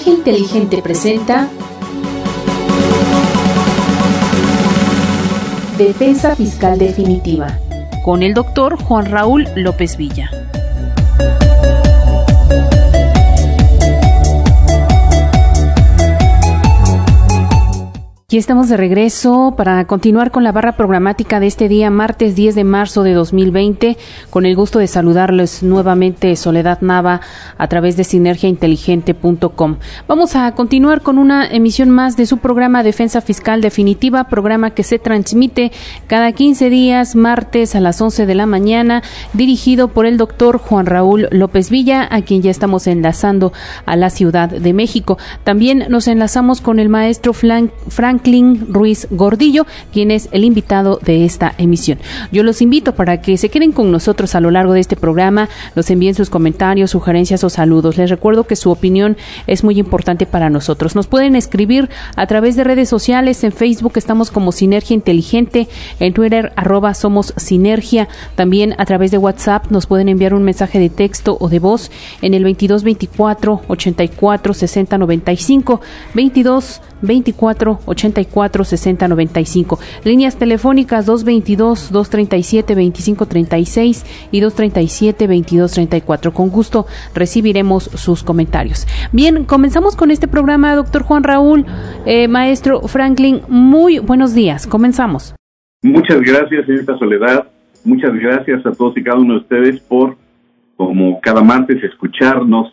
Sinergia Inteligente presenta Defensa Fiscal Definitiva con el doctor Juan Raúl López Villa. Y estamos de regreso para continuar con la barra programática de este día, martes 10 de marzo de 2020. Con el gusto de saludarles nuevamente Soledad Nava a través de sinergiainteligente.com. Vamos a continuar con una emisión más de su programa Defensa Fiscal Definitiva, programa que se transmite cada 15 días, martes a las 11 de la mañana, dirigido por el doctor Juan Raúl López Villa, a quien ya estamos enlazando a la Ciudad de México. También nos enlazamos con el maestro Frank Franklin Ruiz Gordillo, quien es el invitado de esta emisión. Yo los invito para que se queden con nosotros a lo largo de este programa, nos envíen sus comentarios, sugerencias o saludos. Les recuerdo que su opinión es muy importante para nosotros. Nos pueden escribir a través de redes sociales, en Facebook estamos como Sinergia Inteligente, en Twitter arroba somos Sinergia, también a través de WhatsApp nos pueden enviar un mensaje de texto o de voz en el 22 24 84 60 95 22 24 84 60 95. Líneas telefónicas 222 237 25 36 y 237 22 34. Con gusto recibiremos sus comentarios. Bien, comenzamos con este programa, doctor Juan Raúl, eh, maestro Franklin. Muy buenos días. Comenzamos. Muchas gracias, señorita Soledad. Muchas gracias a todos y cada uno de ustedes por, como cada martes, escucharnos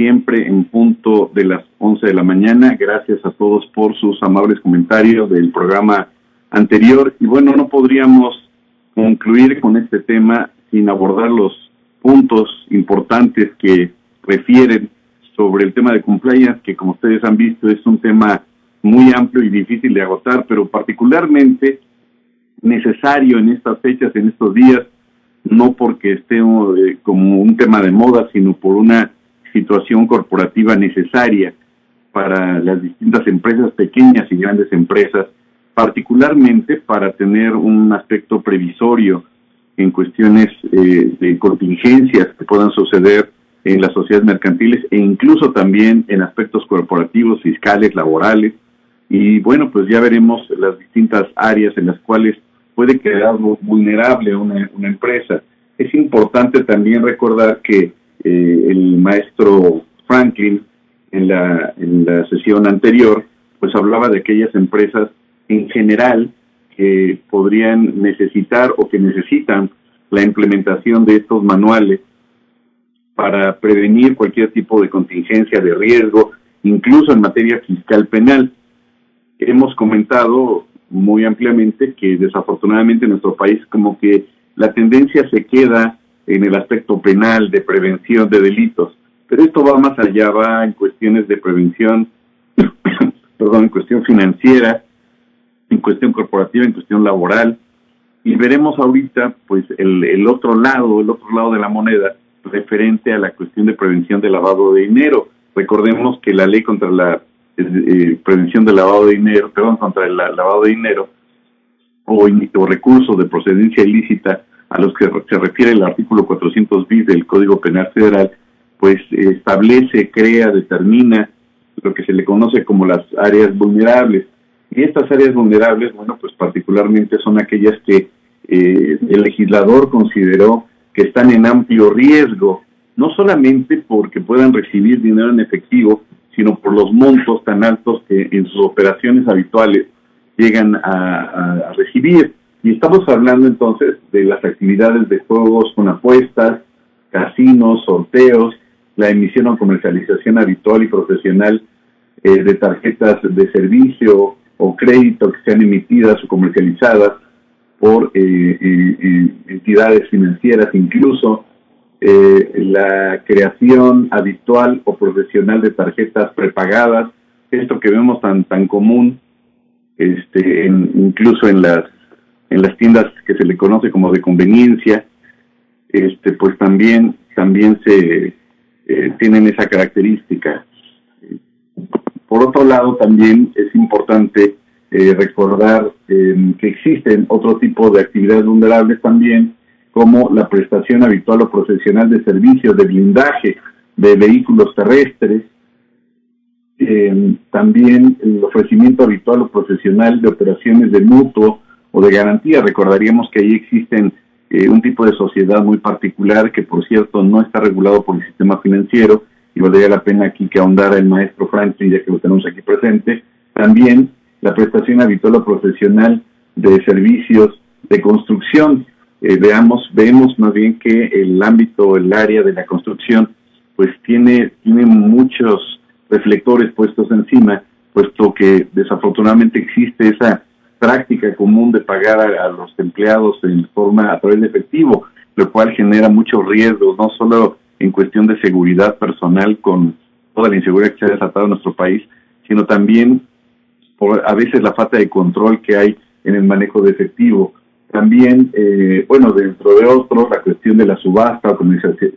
siempre en punto de las 11 de la mañana. Gracias a todos por sus amables comentarios del programa anterior. Y bueno, no podríamos concluir con este tema sin abordar los puntos importantes que refieren sobre el tema de compliance, que como ustedes han visto es un tema muy amplio y difícil de agotar, pero particularmente necesario en estas fechas, en estos días, no porque esté eh, como un tema de moda, sino por una situación corporativa necesaria para las distintas empresas, pequeñas y grandes empresas, particularmente para tener un aspecto previsorio en cuestiones eh, de contingencias que puedan suceder en las sociedades mercantiles e incluso también en aspectos corporativos, fiscales, laborales. Y bueno, pues ya veremos las distintas áreas en las cuales puede quedar vulnerable una, una empresa. Es importante también recordar que eh, el maestro Franklin en la, en la sesión anterior, pues hablaba de aquellas empresas en general que podrían necesitar o que necesitan la implementación de estos manuales para prevenir cualquier tipo de contingencia de riesgo, incluso en materia fiscal penal. Hemos comentado muy ampliamente que desafortunadamente en nuestro país como que la tendencia se queda en el aspecto penal de prevención de delitos. Pero esto va más allá, va en cuestiones de prevención, perdón, en cuestión financiera, en cuestión corporativa, en cuestión laboral. Y veremos ahorita, pues, el, el otro lado, el otro lado de la moneda, referente a la cuestión de prevención de lavado de dinero. Recordemos que la ley contra la eh, prevención del lavado de dinero, perdón, contra el lavado de dinero o, o recursos de procedencia ilícita a los que se refiere el artículo 400 bis del Código Penal Federal, pues establece, crea, determina lo que se le conoce como las áreas vulnerables. Y estas áreas vulnerables, bueno, pues particularmente son aquellas que eh, el legislador consideró que están en amplio riesgo, no solamente porque puedan recibir dinero en efectivo, sino por los montos tan altos que en sus operaciones habituales llegan a recibir. Y estamos hablando entonces de las actividades de juegos con apuestas, casinos, sorteos, la emisión o comercialización habitual y profesional eh, de tarjetas de servicio o crédito que sean emitidas o comercializadas por eh, eh, entidades financieras, incluso la creación habitual o profesional de tarjetas prepagadas, esto que vemos tan tan común, este, incluso en las en las tiendas que se le conoce como de conveniencia, este, pues también, también se eh, tienen esa característica. Por otro lado, también es importante eh, recordar em, que existen otro tipo de actividades vulnerables también, como la prestación habitual o profesional de servicios de blindaje de vehículos terrestres, eh, también el ofrecimiento habitual o profesional de operaciones de mutuo o de garantía. Recordaríamos que ahí existen eh, un tipo de sociedad muy particular que, por cierto, no está regulado por el sistema financiero y valdría la pena aquí que ahondara el maestro Franklin, ya que lo tenemos aquí presente. También la prestación habitual o profesional de servicios de construcción. Eh, veamos, vemos más bien que el ámbito, el área de la construcción, pues tiene, tiene muchos reflectores puestos encima, puesto que desafortunadamente existe esa práctica común de pagar a, los empleados en forma a través de efectivo, lo cual genera muchos riesgos, no solo en cuestión de seguridad personal con toda la inseguridad que se ha desatado en nuestro país, sino también por a veces la falta de control que hay en el manejo de efectivo. También, eh, bueno, dentro de otros, la cuestión de la subasta o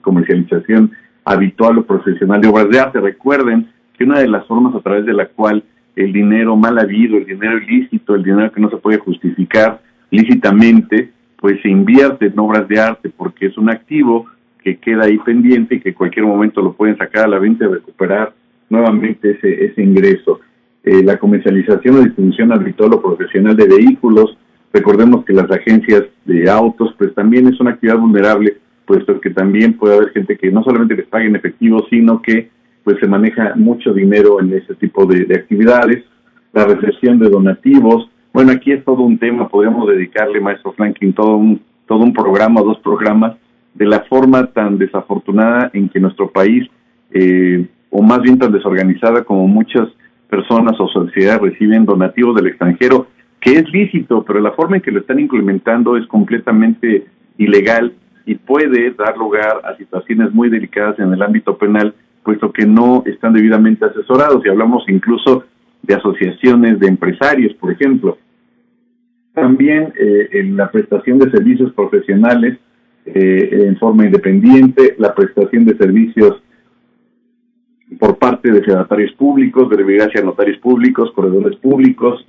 comercialización habitual o profesional de obras de arte. Recuerden que una de las formas a través de la cual el dinero mal habido, el dinero ilícito, el dinero que no se puede justificar lícitamente, pues se invierte en obras de arte porque es un activo que queda ahí pendiente y que en cualquier momento lo pueden sacar a la venta y recuperar nuevamente ese, ese ingreso. Eh, la comercialización o distribución habitual o profesional de vehículos, recordemos que las agencias de autos pues también es una actividad vulnerable, puesto que también puede haber gente que no solamente les pague en efectivo, sino que pues se maneja mucho dinero en ese tipo de, actividades, la recepción de donativos. Bueno, aquí es todo un tema, podríamos dedicarle, maestro Franklin, todo un, todo un programa, dos programas, de la forma tan desafortunada en que nuestro país, eh, o más bien tan desorganizada como muchas personas o sociedades reciben donativos del extranjero, que es lícito, pero la forma en que lo están implementando es completamente ilegal y puede dar lugar a situaciones muy delicadas en el ámbito penal puesto que no están debidamente asesorados y hablamos incluso de asociaciones de empresarios, por ejemplo. También eh, en la prestación de servicios profesionales eh, en forma independiente, la prestación de servicios por parte de sedatarios públicos, de notarios públicos, corredores públicos,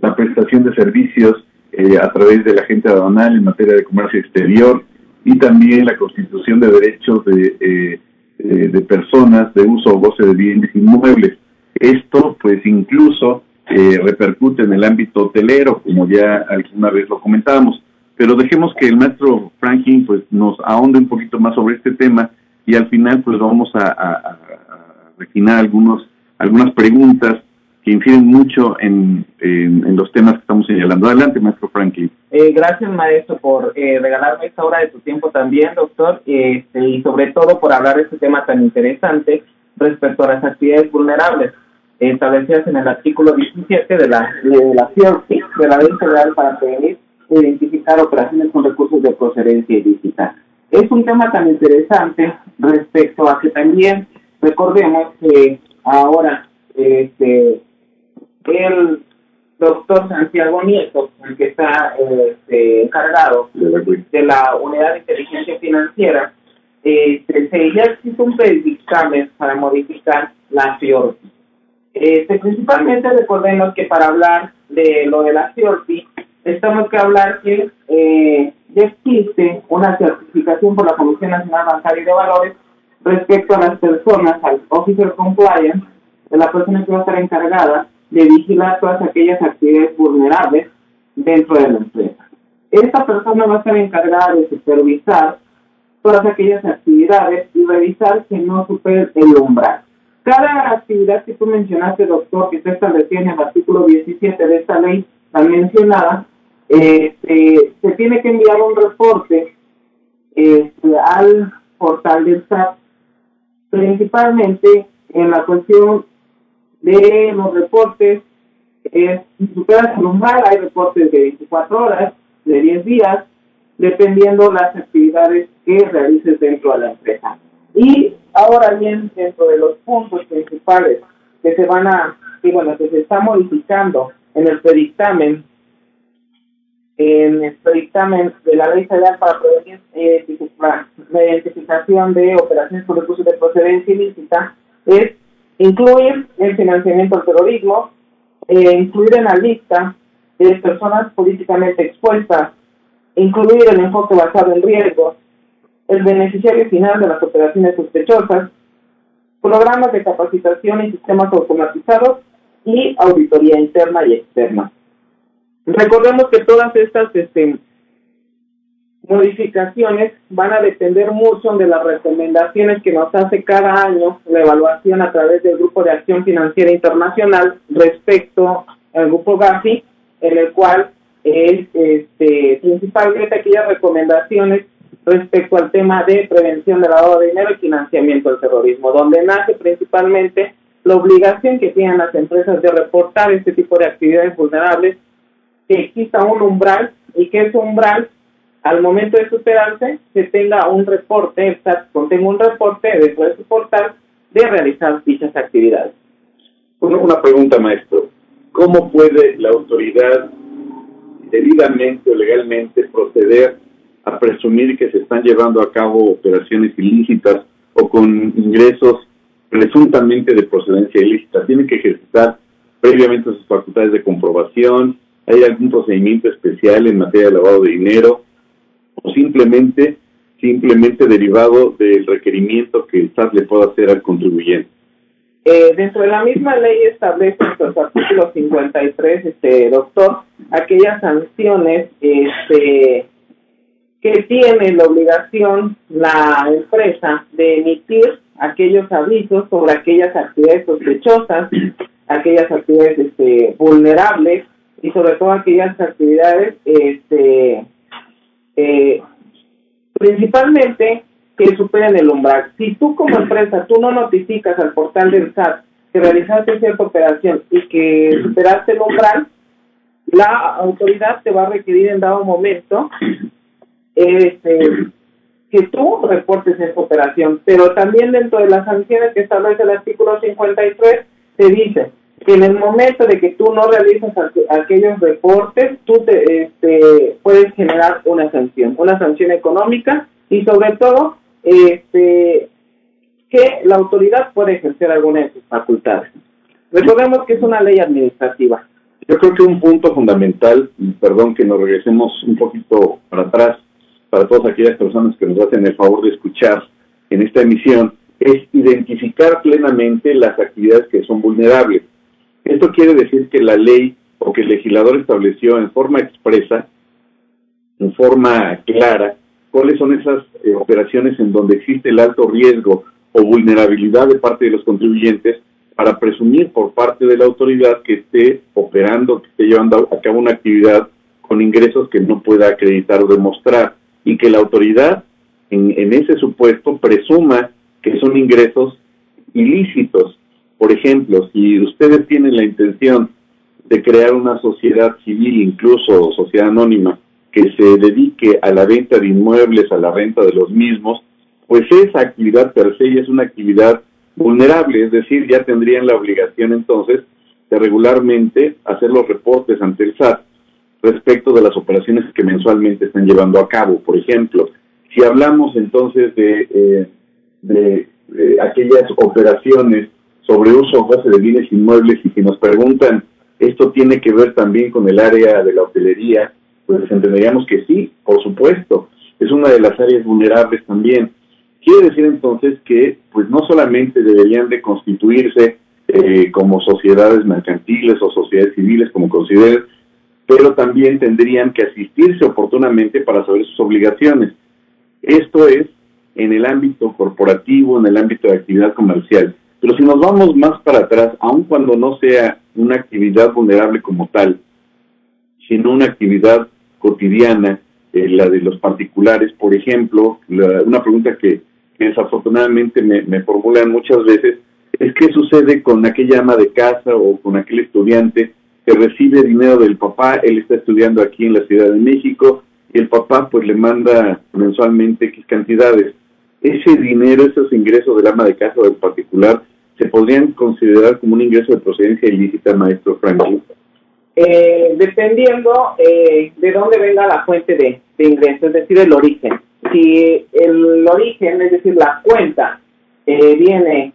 la prestación de servicios eh, a través de la agente aduanal en materia de comercio exterior y también la constitución de derechos de eh, de personas de uso o goce de bienes inmuebles. Esto, pues, incluso eh, repercute en el ámbito hotelero, como ya alguna vez lo comentábamos. Pero dejemos que el maestro Franklin, pues, nos ahonde un poquito más sobre este tema y al final, pues, vamos a, a, a algunos, algunas preguntas que infieren mucho en, los temas que estamos señalando. Adelante, maestro Franklin. Eh, gracias, maestro, por eh, regalarme esta hora de tu tiempo también, doctor, este, y sobre todo por hablar de este tema tan interesante respecto a las actividades vulnerables establecidas en el artículo 17 de la, de la de la Ley Federal para prevenir e identificar operaciones con recursos de procedencia ilícita. Es un tema tan interesante respecto a que también recordemos que ahora este, el doctor Santiago Nieto, el que está este, encargado de la unidad de inteligencia financiera, este, ya existe un predictamen para modificar la FIORPI. Este, principalmente recordemos que para hablar de lo de la FIORPI, estamos que hablar que eh, ya existe una certificación por la Comisión Nacional Bancaria y de Valores respecto a las personas, al Officer Compliance, de la persona que va a estar encargada de vigilar todas aquellas actividades vulnerables dentro de la empresa. Esta persona va a estar encargada de supervisar todas aquellas actividades y revisar que no superen el umbral. Cada actividad que tú mencionaste, doctor, que se establecida en el artículo 17 de esta ley, la mencionada, este, se tiene que enviar un reporte este, al portal del SAT, principalmente en la cuestión de los reportes es, si superas umbral, hay reportes de 24 horas, de 10 días, dependiendo las actividades que realices dentro de la empresa. Y ahora bien, dentro de los puntos principales que se van a, que bueno, que se está modificando en el predictamen, en el predictamen de la Ley Federal para prevenir eh, la identificación de operaciones con recursos de procedencia ilícita, es incluir el financiamiento al terrorismo, eh, incluir en la lista de personas políticamente expuestas, incluir el enfoque basado en riesgos, el beneficiario final de las operaciones sospechosas, programas de capacitación y sistemas automatizados y auditoría interna y externa. Recordemos que todas estas este, modificaciones van a depender mucho de las recomendaciones que nos hace cada año la evaluación a través del Grupo de Acción Financiera Internacional respecto al Grupo GAFI, en el cual es este, principalmente aquellas recomendaciones respecto al tema de prevención del lavado de dinero y financiamiento del terrorismo, donde nace principalmente la obligación que tienen las empresas de reportar este tipo de actividades vulnerables, que exista un umbral y que ese umbral, al momento de superarse, se tenga un reporte, contenga un reporte dentro de su portal de realizar dichas actividades. Una pregunta, maestro. ¿Cómo puede la autoridad debidamente o legalmente proceder a presumir que se están llevando a cabo operaciones ilícitas o con ingresos presuntamente de procedencia ilícita. Tienen que ejercitar previamente sus facultades de comprobación, hay algún procedimiento especial en materia de lavado de dinero simplemente simplemente derivado del requerimiento que el SAT le pueda hacer al contribuyente. Eh, dentro de la misma ley establece los artículos 53, este doctor, aquellas sanciones este, que tiene la obligación la empresa de emitir aquellos avisos sobre aquellas actividades sospechosas, aquellas actividades este, vulnerables y sobre todo aquellas actividades este, eh, principalmente que superen el umbral. Si tú como empresa, tú no notificas al portal del SAT que realizaste cierta operación y que superaste el umbral, la autoridad te va a requerir en dado momento este, que tú reportes esa operación. Pero también dentro de las sanciones que establece el artículo 53, te dice en el momento de que tú no realizas aquellos reportes, tú te, este, puedes generar una sanción, una sanción económica y sobre todo este, que la autoridad puede ejercer alguna de sus facultades. Recordemos que es una ley administrativa. Yo creo que un punto fundamental, y perdón que nos regresemos un poquito para atrás, para todas aquellas personas que nos hacen el favor de escuchar en esta emisión, es identificar plenamente las actividades que son vulnerables. Esto quiere decir que la ley o que el legislador estableció en forma expresa, en forma clara, cuáles son esas eh, operaciones en donde existe el alto riesgo o vulnerabilidad de parte de los contribuyentes para presumir por parte de la autoridad que esté operando, que esté llevando a cabo una actividad con ingresos que no pueda acreditar o demostrar y que la autoridad en, en ese supuesto presuma que son ingresos ilícitos. Por ejemplo, si ustedes tienen la intención de crear una sociedad civil, incluso sociedad anónima, que se dedique a la venta de inmuebles, a la renta de los mismos, pues esa actividad per se es una actividad vulnerable, es decir, ya tendrían la obligación entonces de regularmente hacer los reportes ante el SAT respecto de las operaciones que mensualmente están llevando a cabo. Por ejemplo, si hablamos entonces de, eh, de, aquellas operaciones sobre uso o base de bienes inmuebles y que nos preguntan, esto tiene que ver también con el área de la hotelería, pues entenderíamos que sí, por supuesto, es una de las áreas vulnerables también. Quiere decir entonces que pues no solamente deberían de constituirse eh, como sociedades mercantiles o sociedades civiles como consideren, pero también tendrían que asistirse oportunamente para saber sus obligaciones. Esto es en el ámbito corporativo, en el ámbito de actividad comercial. Pero si nos vamos más para atrás, aun cuando no sea una actividad vulnerable como tal, sino una actividad cotidiana, eh, la de los particulares, por ejemplo, una pregunta que, desafortunadamente me, me, formulan muchas veces es qué sucede con aquella ama de casa o con aquel estudiante que recibe dinero del papá, él está estudiando aquí en la Ciudad de México y el papá pues le manda mensualmente X cantidades. Ese dinero, esos ingresos del ama de casa del particular, ¿se podrían considerar como un ingreso de procedencia ilícita, maestro Franklin? Eh, dependiendo eh, de dónde venga la fuente de, de ingreso, es decir, el origen. Si el origen, es decir, la cuenta, eh, viene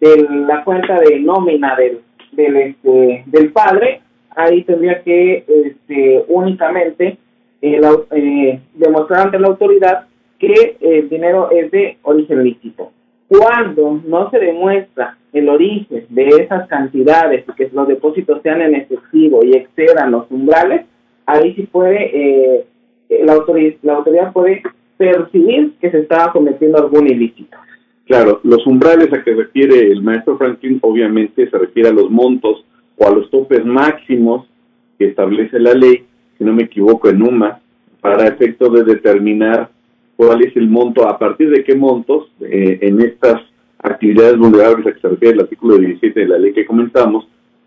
de la cuenta de nómina del, del, este, del padre, ahí tendría que este, únicamente eh, eh, demostrar ante la autoridad que el dinero es de origen lícito. cuando no se demuestra el origen de esas cantidades y que los depósitos sean en efectivo y excedan los umbrales, ahí sí puede, eh, la, autoridad, la autoridad puede percibir que se estaba cometiendo algún ilícito. Claro, los umbrales a que refiere el maestro Franklin obviamente se refiere a los montos o a los topes máximos que establece la ley, si no me equivoco, en UMA, para efecto de determinar cuál es el monto, a partir de qué montos eh, en estas actividades vulnerables a que se refiere el artículo 17 de la ley que comentamos,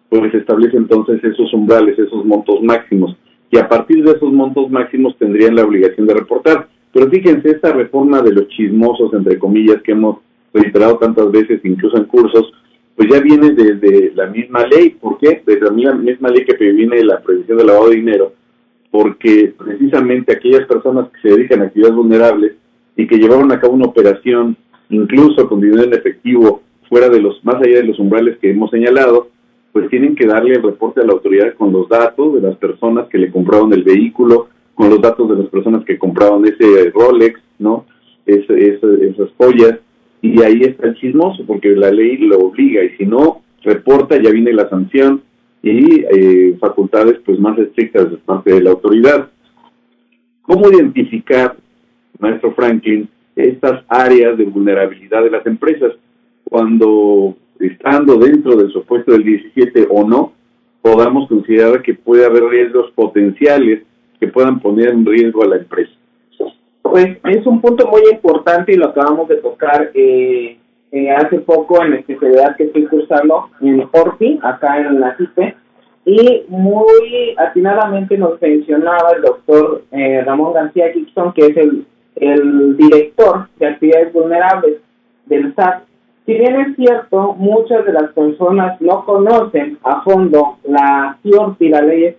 pues establece entonces esos umbrales, esos montos máximos, y a partir de esos montos máximos tendrían la obligación de reportar. Pero fíjense, esta reforma de los chismosos, entre comillas, que hemos reiterado tantas veces, incluso en cursos, pues ya viene desde la misma ley. ¿Por qué? Desde la misma ley que previene la prohibición del lavado de dinero, porque precisamente aquellas personas que se dedican a actividades vulnerables y que llevaron a cabo una operación, incluso con dinero en efectivo, fuera de los, más allá de los umbrales que hemos señalado, pues tienen que darle el reporte a la autoridad con los datos de las personas que le compraron el vehículo, con los datos de las personas que compraron ese Rolex, ¿no? esas joyas, y ahí está el chismoso, porque la ley lo obliga, y si no reporta, ya viene la sanción y eh, facultades pues más estrictas de parte de la autoridad. ¿Cómo identificar, maestro Franklin, estas áreas de vulnerabilidad de las empresas cuando estando dentro del supuesto del 17 o no, podamos considerar que puede haber riesgos potenciales que puedan poner en riesgo a la empresa? Pues es un punto muy importante y lo acabamos de tocar eh, eh, hace poco en la especialidad que estoy cursando en Orpi, acá en la CIPE, y muy atinadamente nos mencionaba el doctor eh, Ramón García Gibson, que es el, el director de actividades vulnerables del SAT. Si bien es cierto, muchas de las personas no conocen a fondo la CIORPI, la ley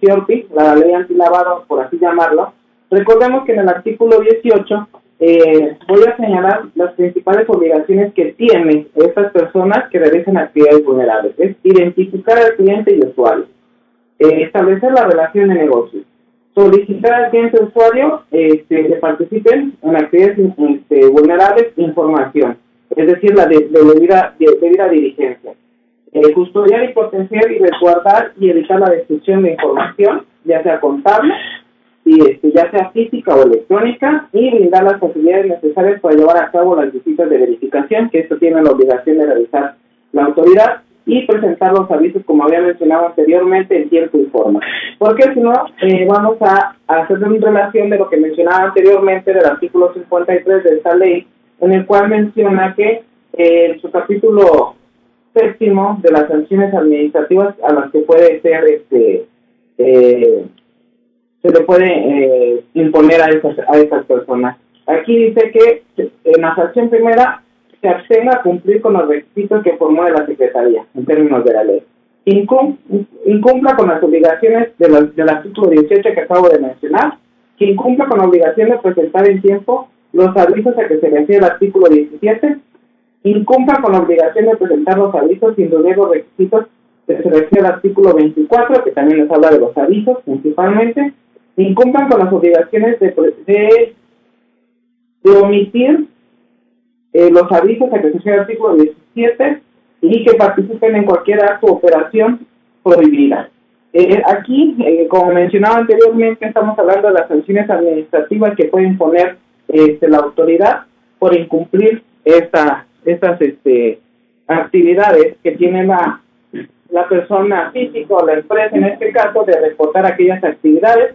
CIORPI, la ley antilavado, por así llamarlo, recordemos que en el artículo 18 eh, voy a señalar las principales obligaciones que tienen estas personas que realizan actividades vulnerables. Es identificar al cliente y usuario, eh, establecer la relación de negocio, solicitar al cliente usuario este, que participen en actividades este, vulnerables, información, es decir, la de, debida, de, diligencia. Eh, custodiar y potenciar y resguardar y evitar la destrucción de información, ya sea contable, y este, ya sea física o electrónica, y brindar las facilidades necesarias para llevar a cabo las visitas de verificación, que esto tiene la obligación de realizar la autoridad, y presentar los avisos, como había mencionado anteriormente, en tiempo y forma. Porque si no, eh, vamos a, hacer una relación de lo que mencionaba anteriormente del artículo 53 de esta ley, en el cual menciona que eh, su capítulo séptimo de las sanciones administrativas a las que puede ser este eh, se le puede eh, imponer a esas, a esas personas. Aquí dice que en la sanción primera se abstenga a cumplir con los requisitos que formule la Secretaría en términos de la ley. incumpla con las obligaciones de del artículo 18 que acabo de mencionar, que incumpla con la obligación de presentar en tiempo los avisos a que se refiere el artículo 17, incumpla con la obligación de presentar los avisos sin los requisitos que se refiere al artículo 24, que también les habla de los avisos principalmente, incumplan con las obligaciones de, de, de omitir eh, los avisos a que se el artículo 17 y que participen en cualquier acto o operación prohibida. Eh, aquí, eh, como mencionaba anteriormente, estamos hablando de las sanciones administrativas que puede imponer este, la autoridad por incumplir esta, estas este, actividades que tiene la, la persona física o la empresa, en este caso, de reportar aquellas actividades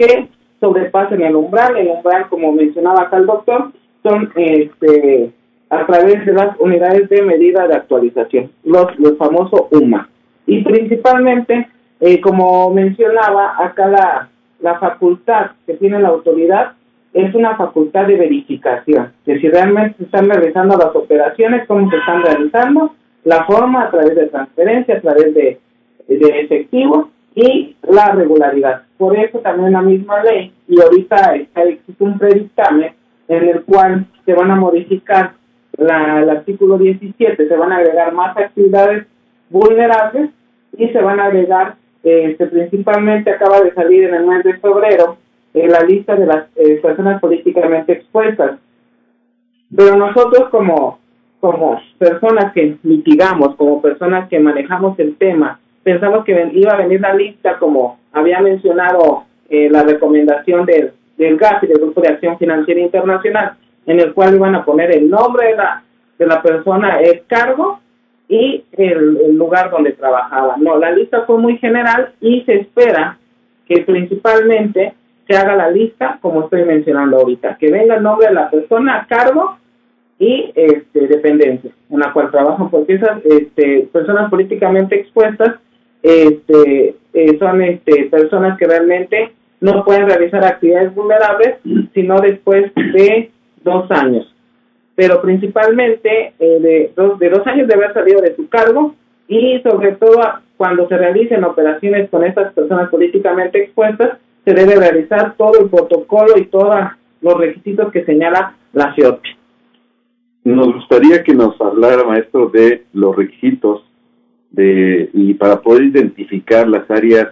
que sobrepasen el umbral. El umbral, como mencionaba acá el doctor, son este, a través de las unidades de medida de actualización, los, los famosos UMA. Y principalmente, eh, como mencionaba, acá la, la facultad que tiene la autoridad es una facultad de verificación, que si realmente se están realizando las operaciones, cómo se están realizando, la forma a través de transferencia, a través de, de efectivo y la regularidad. Por eso también la misma ley, y ahorita existe un predictamen en el cual se van a modificar la, el artículo 17, se van a agregar más actividades vulnerables y se van a agregar, este, principalmente acaba de salir en el mes de febrero, eh, la lista de las eh, personas políticamente expuestas. Pero nosotros como como personas que mitigamos, como personas que manejamos el tema, pensamos que iba a venir la lista, como había mencionado eh, la recomendación del, del GAFI, del Grupo de Acción Financiera Internacional, en el cual iban a poner el nombre de la, de la persona, el cargo y el, lugar donde trabajaba. No, la lista fue muy general y se espera que principalmente se haga la lista, como estoy mencionando ahorita, que venga el nombre de la persona cargo y este, dependencia en la cual trabajan, porque esas este, personas políticamente expuestas este, eh, son este, personas que realmente no pueden realizar actividades vulnerables, sino después de dos años. Pero principalmente eh, de, dos, de dos años de haber salido de su cargo y sobre todo cuando se realicen operaciones con estas personas políticamente expuestas, se debe realizar todo el protocolo y todos los requisitos que señala la CIOP. Nos gustaría que nos hablara, maestro, de los requisitos de, y para poder identificar las áreas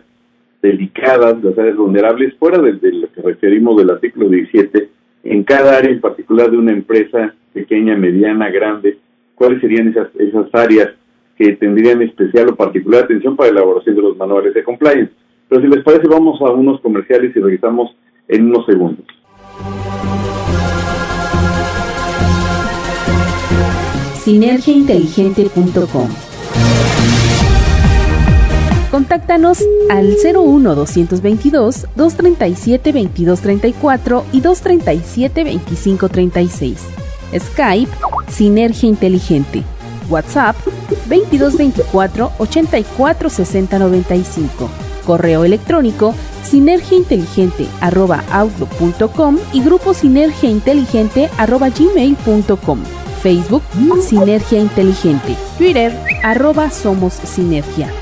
delicadas, las áreas vulnerables, fuera de, lo que referimos del artículo 17, en cada área en particular de una empresa pequeña, mediana, grande, cuáles serían esas, esas áreas que tendrían especial o particular atención para la elaboración de los manuales de compliance. Pero si les parece, vamos a unos comerciales y regresamos en unos segundos. Sinergiainteligente.com Contáctanos al 01 222 237 2234 y 237 2536. Skype Sinergia Inteligente. WhatsApp 2224 84 60 95. Correo electrónico sinergiainteligente@outlook.com y grupo Sinergia Inteligente gmail.com. Facebook Sinergia Inteligente. Twitter arroba Somos Sinergia.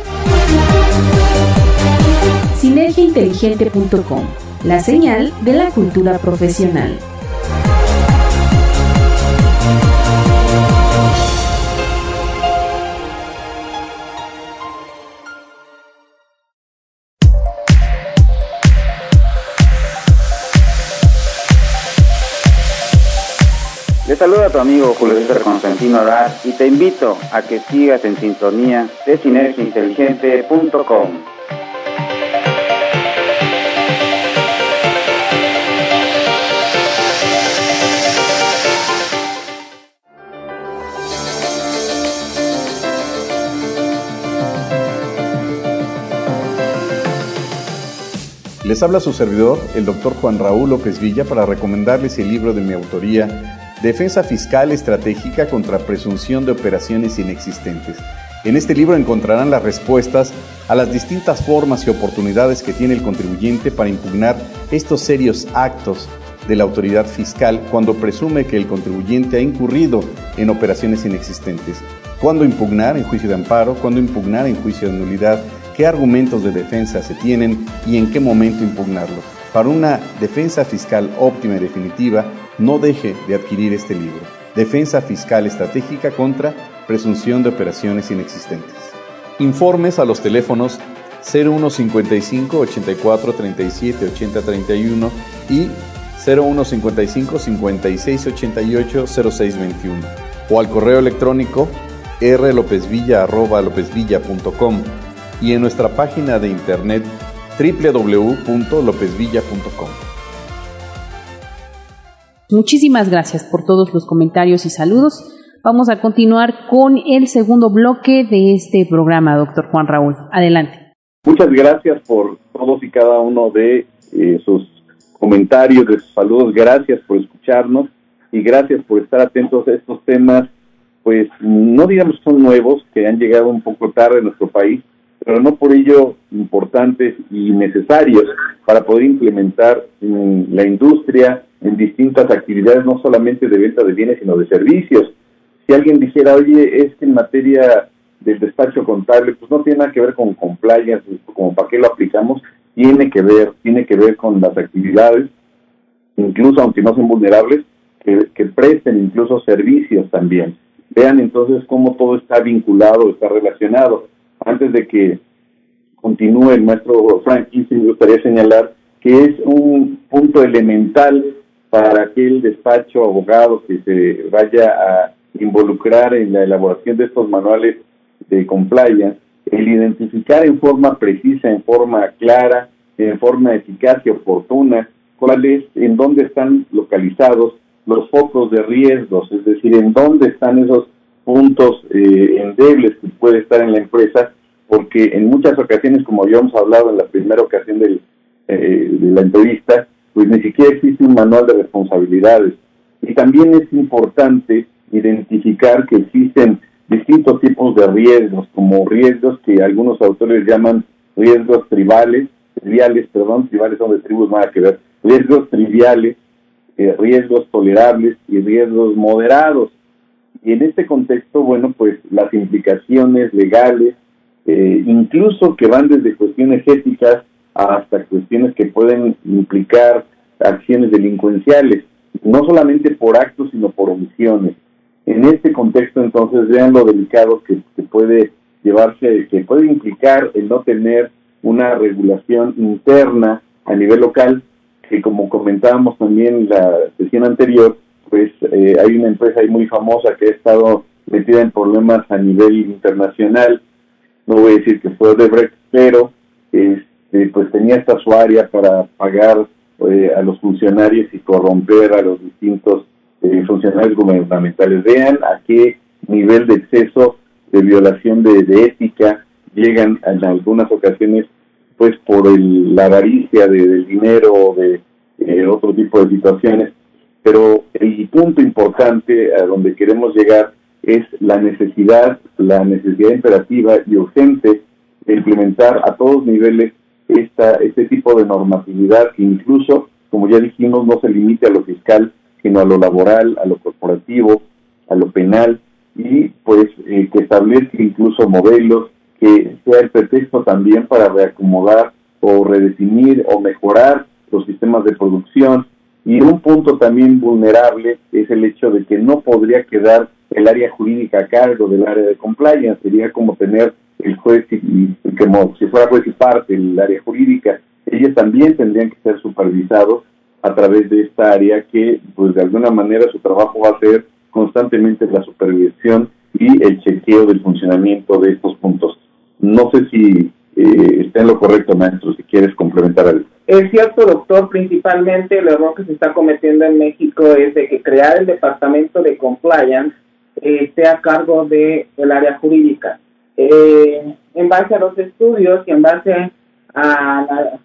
Sinergiainteligente.com, la señal de la cultura profesional. Y te invito a que sigas en sintonía de sinergiainteligente.com. Les habla su servidor, el doctor Juan Raúl López Villa, para recomendarles el libro de mi autoría, Defensa Fiscal Estratégica contra Presunción de Operaciones Inexistentes. En este libro encontrarán las respuestas a las distintas formas y oportunidades que tiene el contribuyente para impugnar estos serios actos de la autoridad fiscal cuando presume que el contribuyente ha incurrido en operaciones inexistentes. ¿Cuándo impugnar en juicio de amparo? ¿Cuándo impugnar en juicio de nulidad? ¿Qué argumentos de defensa se tienen y en qué momento impugnarlo? Para una defensa fiscal óptima y definitiva, no deje de adquirir este libro, Defensa Fiscal Estratégica contra Presunción de Operaciones Inexistentes. Informes a los teléfonos 0155 84 37 80 31 y 0155 56 88 06 21 o al correo electrónico rlopezvilla.com y en nuestra página de internet www.lopezvilla.com. Muchísimas gracias por todos los comentarios y saludos. Vamos a continuar con el segundo bloque de este programa, doctor Juan Raúl. Adelante. Muchas gracias por todos y cada uno de eh, sus comentarios, de sus saludos. Gracias por escucharnos y gracias por estar atentos a estos temas, pues no digamos son nuevos, que han llegado un poco tarde a nuestro país, pero no por ello importantes y necesarios para poder implementar en la industria en distintas actividades, no solamente de venta de bienes, sino de servicios. Si alguien dijera, oye, es que en materia del despacho contable, pues no tiene nada que ver con compliance, como para qué lo aplicamos, tiene que ver, tiene que ver con las actividades, incluso aunque no son vulnerables, que, que presten incluso servicios también. Vean entonces cómo todo está vinculado, está relacionado. Antes de que continúe el maestro Frank me gustaría señalar que es un punto elemental para aquel despacho abogado que se vaya a involucrar en la elaboración de estos manuales de compliance, el identificar en forma precisa, en forma clara, en forma eficaz y oportuna, cuál es, en dónde están localizados los focos de riesgos, es decir, en dónde están esos puntos eh, endebles que puede estar en la empresa, porque en muchas ocasiones, como ya hemos hablado en la primera ocasión del, eh, de la entrevista, pues ni siquiera existe un manual de responsabilidades. Y también es importante identificar que existen distintos tipos de riesgos, como riesgos que algunos autores llaman riesgos tribales, triviales, perdón, tribales son de tribus, nada que ver, riesgos triviales, eh, riesgos tolerables y riesgos moderados. Y en este contexto, bueno, pues las implicaciones legales, eh, incluso que van desde cuestiones éticas hasta cuestiones que pueden implicar acciones delincuenciales, no solamente por actos, sino por omisiones. En este contexto, entonces, vean lo delicado que, puede llevarse, que puede implicar el no tener una regulación interna a nivel local, que como comentábamos también en la sesión anterior, pues eh, hay una empresa ahí muy famosa que ha estado metida en problemas a nivel internacional, no voy a decir que fue de pero este, pues tenía esta su área para pagar eh, a los funcionarios y corromper a los distintos eh, funcionarios gubernamentales. Vean a qué nivel de exceso de violación de, ética llegan en algunas ocasiones pues por el, la avaricia de, dinero o de eh, otro tipo de situaciones. Pero el punto importante a donde queremos llegar es la necesidad, la necesidad imperativa y urgente de implementar a todos niveles esta, este tipo de normatividad que incluso, como ya dijimos, no se limite a lo fiscal, sino a lo laboral, a lo corporativo, a lo penal, y pues eh, que establezca incluso modelos que sea el pretexto también para reacomodar o redefinir o mejorar los sistemas de producción. Y un punto también vulnerable es el hecho de que no podría quedar el área jurídica a cargo del área de compliance, sería como tener el juez y, como si fuera juez y parte el área jurídica. Ellos también tendrían que ser supervisados a través de esta área que, pues de alguna manera, su trabajo va a ser constantemente la supervisión y el chequeo del funcionamiento de estos puntos. No sé si eh, está en lo correcto, maestro, si quieres complementar algo. Es cierto, doctor, principalmente el error que se está cometiendo en México es de que crear el departamento de compliance eh, esté cargo del el área jurídica. Eh, en base a los estudios y en base a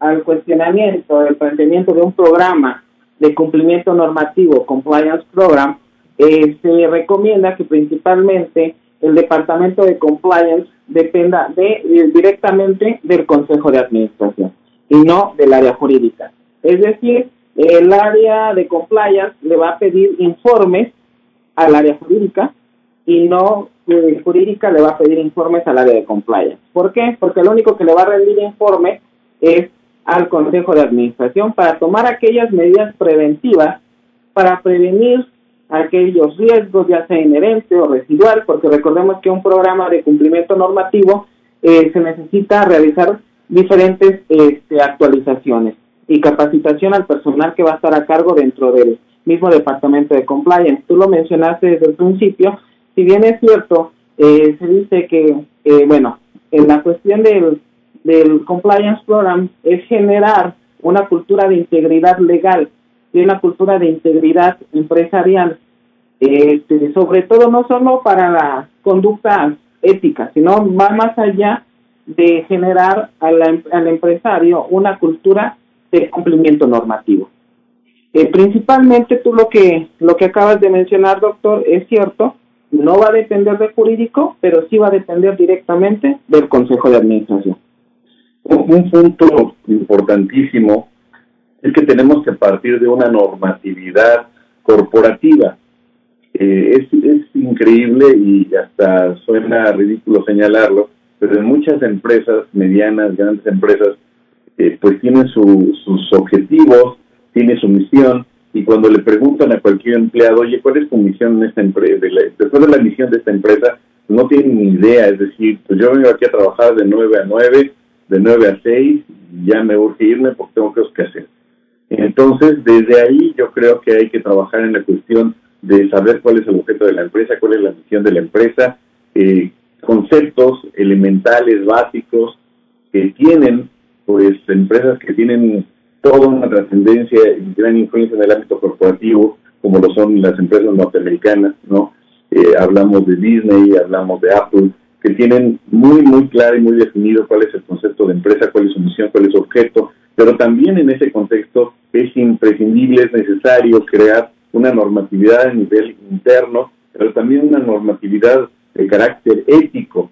al cuestionamiento, el planteamiento de un programa de cumplimiento normativo, Compliance Program, eh, se recomienda que principalmente el departamento de compliance dependa de, directamente del Consejo de Administración y no del área jurídica. Es decir, el área de compliance le va a pedir informes al área jurídica y no la jurídica le va a pedir informes al área de compliance. ¿Por qué? Porque lo único que le va a rendir informe es al Consejo de Administración para tomar aquellas medidas preventivas para prevenir aquellos riesgos, ya sea inherente o residual, porque recordemos que un programa de cumplimiento normativo eh, se necesita realizar diferentes este, actualizaciones y capacitación al personal que va a estar a cargo dentro del mismo departamento de compliance. Tú lo mencionaste desde el principio, si bien es cierto, eh, se dice que, eh, bueno, en la cuestión del, del compliance program es generar una cultura de integridad legal y una cultura de integridad empresarial, este, sobre todo no solo para la conducta ética, sino va más allá de generar al empresario una cultura de cumplimiento normativo. Eh, principalmente tú lo que lo que acabas de mencionar, doctor, es cierto, no va a depender del jurídico, pero sí va a depender directamente del Consejo de Administración. Un punto importantísimo es que tenemos que partir de una normatividad corporativa. Eh, es, es increíble y hasta suena ridículo señalarlo, pero en muchas empresas, medianas, grandes empresas, eh, pues tienen su, sus objetivos, tiene su misión, y cuando le preguntan a cualquier empleado, oye, ¿cuál es tu misión en esta empresa? Después de la misión de esta empresa, no tienen ni idea, es decir, pues yo vengo aquí a trabajar de 9 a 9, de 9 a 6, ya me urge irme porque tengo cosas que hacer. Entonces, desde ahí yo creo que hay que trabajar en la cuestión de saber cuál es el objeto de la empresa, cuál es la misión de la empresa, eh, conceptos elementales, básicos, que tienen, pues, empresas que tienen toda una trascendencia y gran influencia en el ámbito corporativo, como lo son las empresas norteamericanas, ¿no? Eh, hablamos de Disney, hablamos de Apple, que tienen muy, muy claro y muy definido cuál es el concepto de empresa, cuál es su misión, cuál es su objeto, pero también en ese contexto es imprescindible, es necesario crear una normatividad a nivel interno, pero también una normatividad de carácter ético,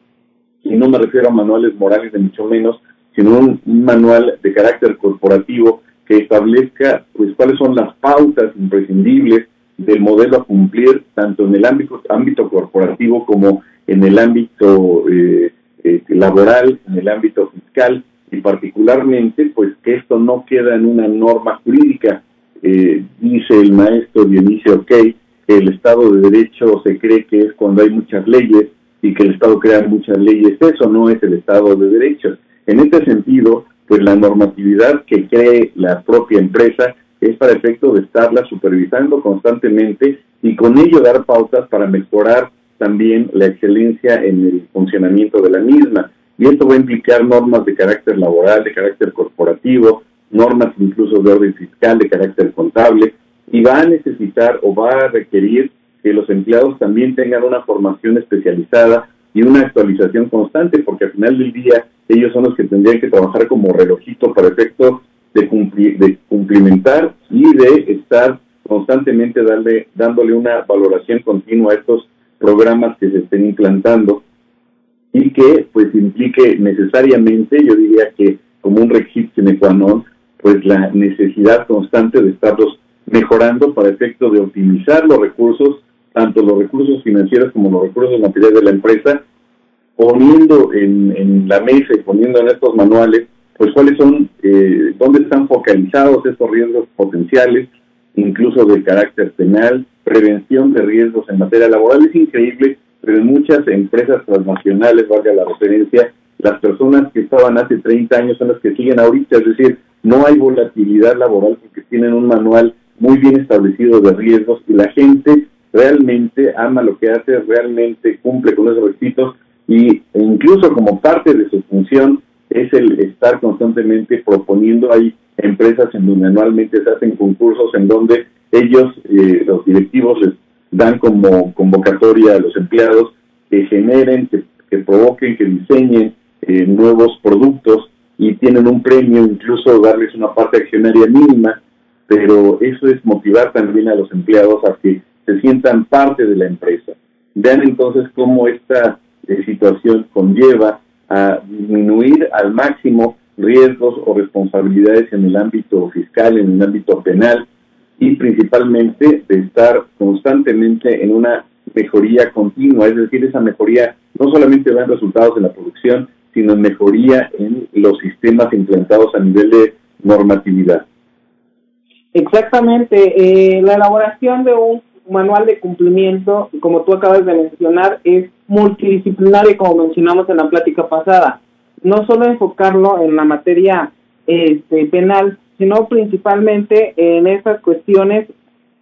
y no me refiero a manuales morales de mucho menos, sino un, manual de carácter corporativo que establezca pues cuáles son las pautas imprescindibles del modelo a cumplir tanto en el ámbito, corporativo como en el ámbito eh, eh, laboral, en el ámbito fiscal y particularmente pues que esto no queda en una norma jurídica. Eh, dice el maestro Dionisio Key que el Estado de Derecho se cree que es cuando hay muchas leyes y que el Estado crea muchas leyes. Eso no es el Estado de Derecho. En este sentido, pues la normatividad que cree la propia empresa es para efecto de estarla supervisando constantemente y con ello dar pautas para mejorar también la excelencia en el funcionamiento de la misma. Y esto va a implicar normas de carácter laboral, de carácter corporativo, normas incluso de orden fiscal, de carácter contable, y va a necesitar o va a requerir que los empleados también tengan una formación especializada y una actualización constante, porque al final del día ellos son los que tendrían que trabajar como relojito para efecto de, cumplir, de cumplimentar y de estar constantemente darle, dándole una valoración continua a estos programas que se estén implantando y que pues implique necesariamente, yo diría que como un requisito sine qua pues la necesidad constante de estarlos mejorando para efecto de optimizar los recursos, tanto los recursos financieros como los recursos materiales de la empresa, poniendo en, la mesa y poniendo en estos manuales, pues cuáles son, eh, dónde están focalizados estos riesgos potenciales, incluso de carácter penal, prevención de riesgos en materia laboral. Es increíble, pero en muchas empresas transnacionales, valga la referencia, las personas que estaban hace 30 años son las que siguen ahorita, es decir, no hay volatilidad laboral porque tienen un manual muy bien establecido de riesgos y la gente realmente ama lo que hace, realmente cumple con esos requisitos y incluso como parte de su función es el estar constantemente proponiendo, hay empresas en donde anualmente se hacen concursos en donde ellos, eh, los directivos, les dan como convocatoria a los empleados que generen, que, provoquen, que diseñen eh, nuevos productos y tienen un premio, incluso darles una parte accionaria mínima, pero eso es motivar también a los empleados a que se sientan parte de la empresa. Vean entonces cómo esta eh, situación conlleva a disminuir al máximo riesgos o responsabilidades en el ámbito fiscal, en el ámbito penal y principalmente de estar constantemente en una mejoría continua, es decir, esa mejoría no solamente da resultados en la producción, sino en mejoría en los sistemas implantados a nivel de normatividad. Exactamente, eh, la elaboración de un manual de cumplimiento, como tú acabas de mencionar, es multidisciplinario, como mencionamos en la plática pasada. No solo enfocarlo en la materia este, penal, sino principalmente en esas cuestiones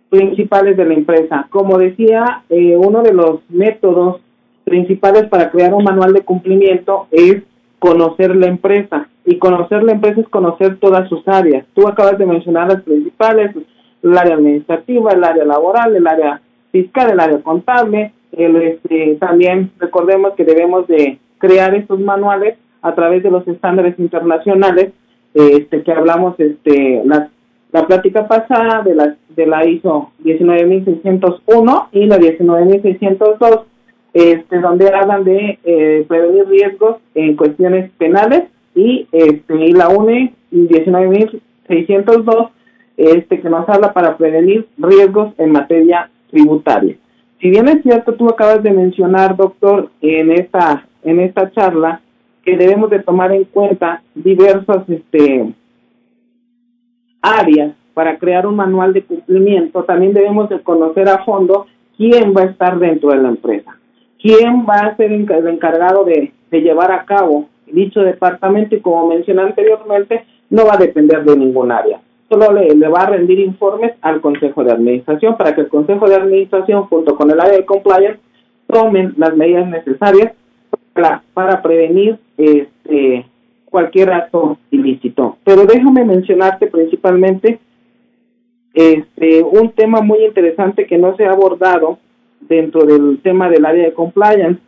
principales de la empresa. Como decía, eh, uno de los métodos principales para crear un manual de cumplimiento es conocer la empresa. Y conocer la empresa es conocer todas sus áreas. Tú acabas de mencionar las principales, el área administrativa, el área laboral, el área fiscal, el área contable. El, este, también recordemos que debemos de crear estos manuales a través de los estándares internacionales este, que hablamos este, la, la plática pasada de la, de la ISO 19601 y la 19602, este, donde hablan de eh, prevenir riesgos en cuestiones penales y, este, y la UNE 19602 este que nos habla para prevenir riesgos en materia tributaria. Si bien es cierto, tú acabas de mencionar, doctor, en esta en esta charla que debemos de tomar en cuenta diversas este, áreas para crear un manual de cumplimiento, también debemos de conocer a fondo quién va a estar dentro de la empresa, quién va a ser el encargado de, de llevar a cabo dicho departamento y como mencioné anteriormente, no va a depender de ningún área solo le, va a rendir informes al Consejo de Administración para que el Consejo de Administración, junto con el área de compliance, tomen las medidas necesarias para, para prevenir este, cualquier acto ilícito. Pero déjame mencionarte principalmente este, un tema muy interesante que no se ha abordado dentro del tema del área de compliance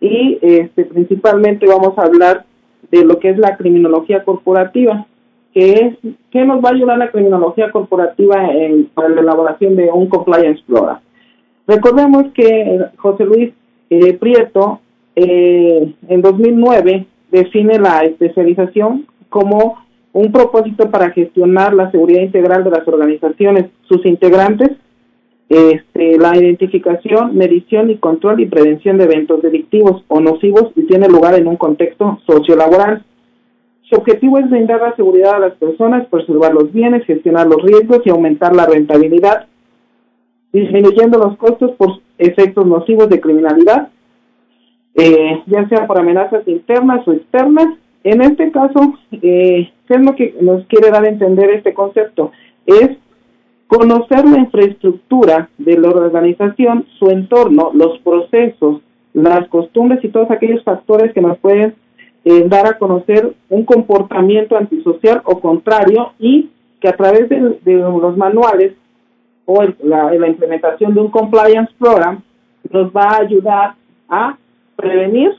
y este, principalmente vamos a hablar de lo que es la criminología corporativa, que es qué nos va a ayudar la criminología corporativa en, para la elaboración de un compliance program. Recordemos que José Luis eh, Prieto eh, en 2009 define la especialización como un propósito para gestionar la seguridad integral de las organizaciones, sus integrantes, este, la identificación, medición y control y prevención de eventos delictivos o nocivos y tiene lugar en un contexto sociolaboral. Su objetivo es brindar la seguridad a las personas, preservar los bienes, gestionar los riesgos y aumentar la rentabilidad, disminuyendo los costos por efectos nocivos de criminalidad, eh, ya sea por amenazas internas o externas. En este caso, eh, ¿qué es lo que nos quiere dar a entender este concepto? Es conocer la infraestructura de la organización, su entorno, los procesos, las costumbres y todos aquellos factores que nos pueden eh, dar a conocer un comportamiento antisocial o contrario y que a través de, los manuales o la, la, implementación de un compliance program nos va a ayudar a prevenir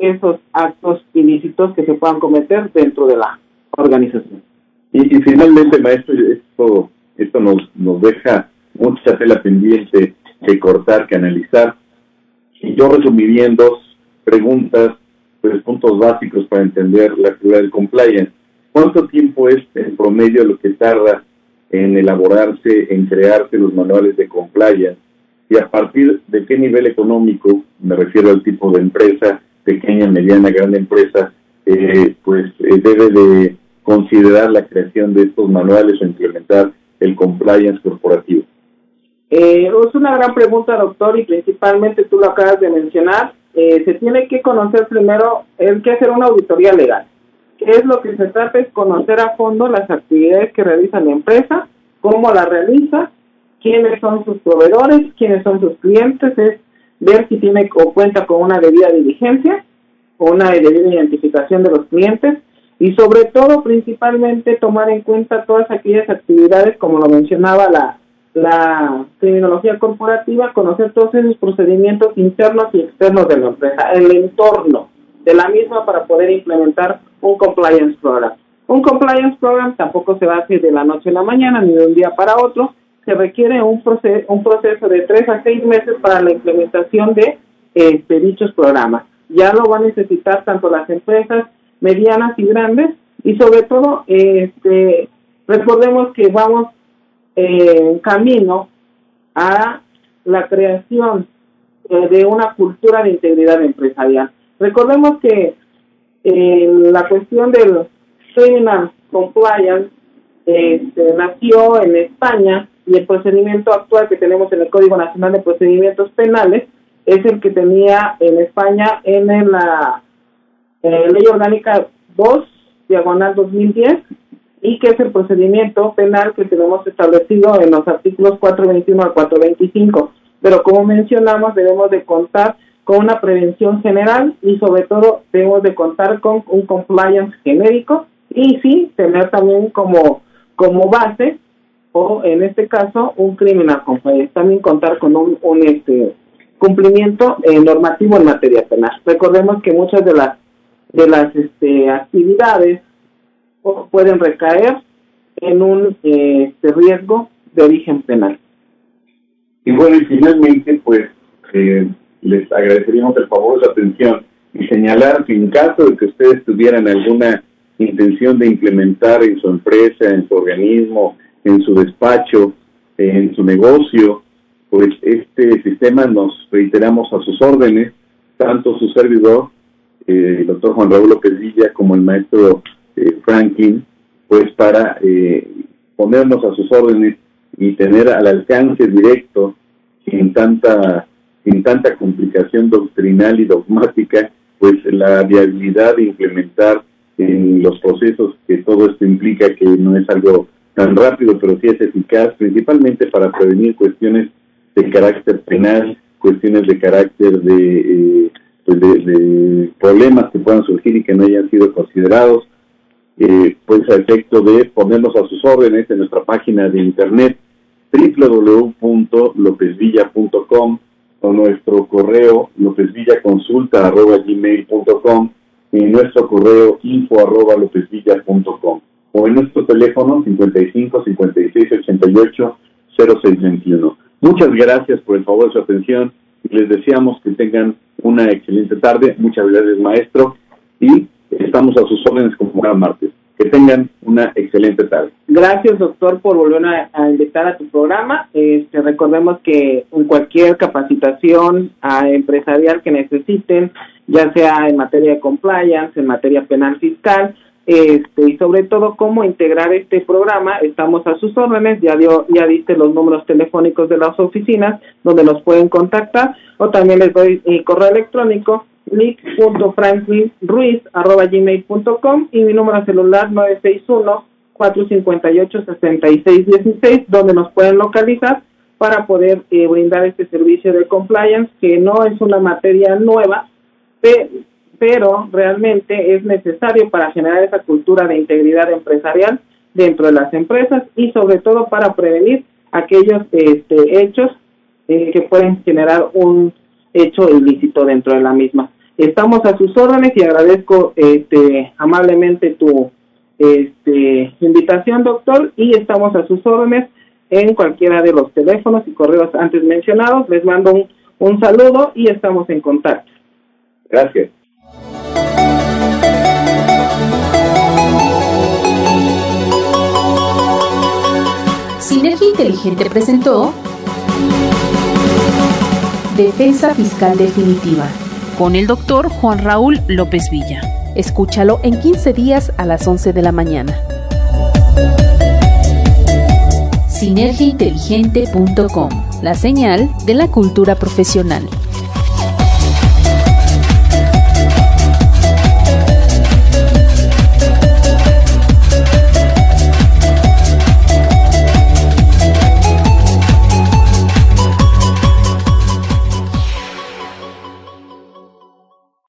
esos actos ilícitos que se puedan cometer dentro de la organización. Y, y finalmente, maestro, esto esto nos, nos deja mucha tela pendiente que cortar, que analizar. Y yo resumiría en dos preguntas, tres puntos básicos para entender la actividad del compliance. ¿Cuánto tiempo es en promedio lo que tarda en elaborarse, en crearse los manuales de compliance? Y a partir de qué nivel económico, me refiero al tipo de empresa, pequeña, mediana, gran empresa, eh, pues eh, debe de considerar la creación de estos manuales o implementar el compliance corporativo? Eh, es una gran pregunta, doctor, y principalmente tú lo acabas de mencionar. Eh, se tiene que conocer primero, hay que hacer una auditoría legal. ¿Qué es lo que se trata? Es conocer a fondo las actividades que realiza la empresa, cómo la realiza, quiénes son sus proveedores, quiénes son sus clientes, es ver si tiene o cuenta con una debida diligencia o una debida identificación de los clientes y sobre todo principalmente tomar en cuenta todas aquellas actividades como lo mencionaba la, la criminología corporativa, conocer todos esos procedimientos internos y externos de la empresa, el entorno de la misma para poder implementar un compliance program. Un compliance program tampoco se va a hacer de la noche a la mañana ni de un día para otro, se requiere un, proceso, un proceso de tres a seis meses para la implementación de, este, dichos programas. Ya lo van a necesitar tanto las empresas medianas y grandes y sobre todo este recordemos que vamos eh, camino a la creación eh, de una cultura de integridad empresarial. Recordemos que eh, la cuestión del criminal compliance este, nació en España y el procedimiento actual que tenemos en el Código Nacional de Procedimientos Penales es el que tenía en España en la eh, Ley Orgánica 2, diagonal 2010, y que es el procedimiento penal que tenemos establecido en los artículos 421 al 425. Pero como mencionamos, debemos de contar con una prevención general y sobre todo debemos de contar con un compliance genérico y sí tener también como, como base o en este caso un criminal compliance, también contar con un, un este cumplimiento eh, normativo en materia penal. Recordemos que muchas de las de las este, actividades pueden recaer en un este, riesgo de origen penal. Y bueno, y finalmente, pues eh, les agradeceríamos el favor de la atención y señalar que en caso de que ustedes tuvieran alguna intención de implementar en su empresa, en su organismo, en su despacho, en su negocio, pues este sistema nos reiteramos a sus órdenes, tanto su servidor eh, el doctor Juan Raúl López Villa como el maestro eh, Franklin, pues para eh, ponernos a sus órdenes y tener al alcance directo, sin tanta, sin tanta complicación doctrinal y dogmática, pues la viabilidad de implementar en los procesos que todo esto implica, que no es algo tan rápido, pero sí es eficaz, principalmente para prevenir cuestiones de carácter penal, cuestiones de carácter de, eh, pues de, problemas que puedan surgir y que no hayan sido considerados, eh, pues a efecto de ponernos a sus órdenes en nuestra página de internet www.lopezvilla.com o nuestro correo lopezvillaconsulta.gmail.com y nuestro correo info.lopezvilla.com o en nuestro teléfono 55 56 88 0621. Muchas gracias por el favor de su atención y les deseamos que tengan una excelente tarde. Muchas gracias, maestro, y estamos a sus órdenes como cada martes. Que tengan una excelente tarde. Gracias, doctor, por volver a, invitar a tu programa. Este, recordemos que en cualquier capacitación a empresarial que necesiten, ya sea en materia de compliance, en materia penal fiscal, este, y sobre todo cómo integrar este programa. Estamos a sus órdenes, ya dio, ya diste los números telefónicos de las oficinas donde nos pueden contactar o también les doy mi correo electrónico gmail.com y mi número celular 961 458 6616 donde nos pueden localizar para poder eh, brindar este servicio de compliance que no es una materia nueva, pero realmente es necesario para generar esa cultura de integridad empresarial dentro de las empresas y sobre todo para prevenir aquellos este, hechos eh, que pueden generar un hecho ilícito dentro de la misma. Estamos a sus órdenes y agradezco este, amablemente tu este, invitación, doctor, y estamos a sus órdenes en cualquiera de los teléfonos y correos antes mencionados. Les mando un, un saludo y estamos en contacto. Gracias. Sinergia Inteligente presentó Defensa Fiscal Definitiva con el doctor Juan Raúl López Villa. Escúchalo en 15 días a las 11 de la mañana. Sinergiainteligente.com, la señal de la cultura profesional.